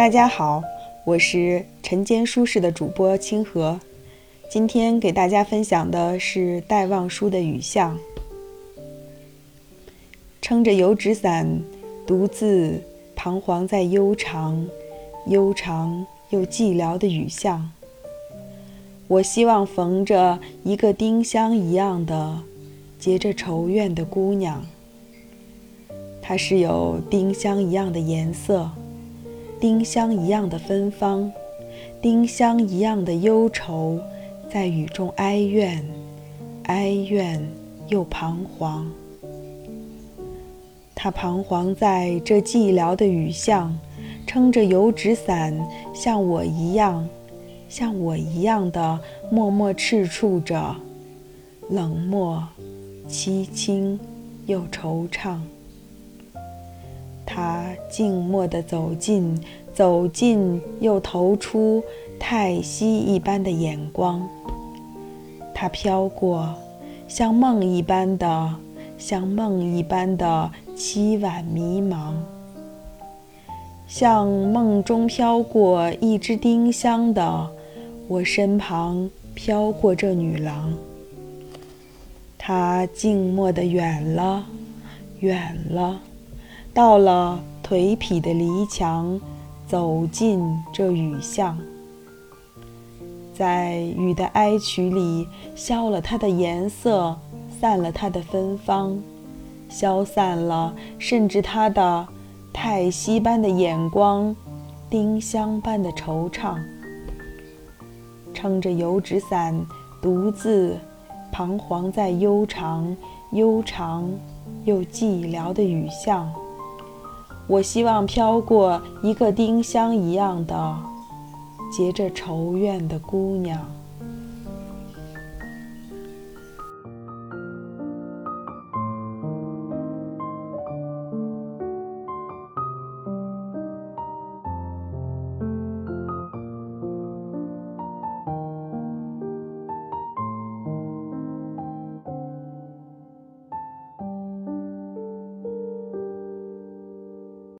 大家好，我是晨间书室的主播清河，今天给大家分享的是戴望舒的《雨巷》。撑着油纸伞，独自彷徨在悠长、悠长又寂寥的雨巷。我希望逢着一个丁香一样的、结着愁怨的姑娘。她是有丁香一样的颜色，丁香一样的芬芳，丁香一样的忧愁，在雨中哀怨，哀怨又彷徨。她彷徨在这寂寥的雨巷，撑着油纸伞，像我一样。像我一样的默默赤触着，冷漠、凄清又惆怅。他静默地走近，走近又投出太息一般的眼光。他飘过，像梦一般的，像梦一般的凄婉迷茫。像梦中飘过一只丁香的。我身旁飘过这女郎，她静默地远了，远了，到了颓圮的篱墙，走进这雨巷，在雨的哀曲里消了它的颜色，散了它的芬芳，消散了，甚至它的太息般的眼光，丁香般的惆怅。撑着油纸伞，独自彷徨在悠长、悠长又寂寥的雨巷。我希望飘过一个丁香一样的、结着愁怨的姑娘。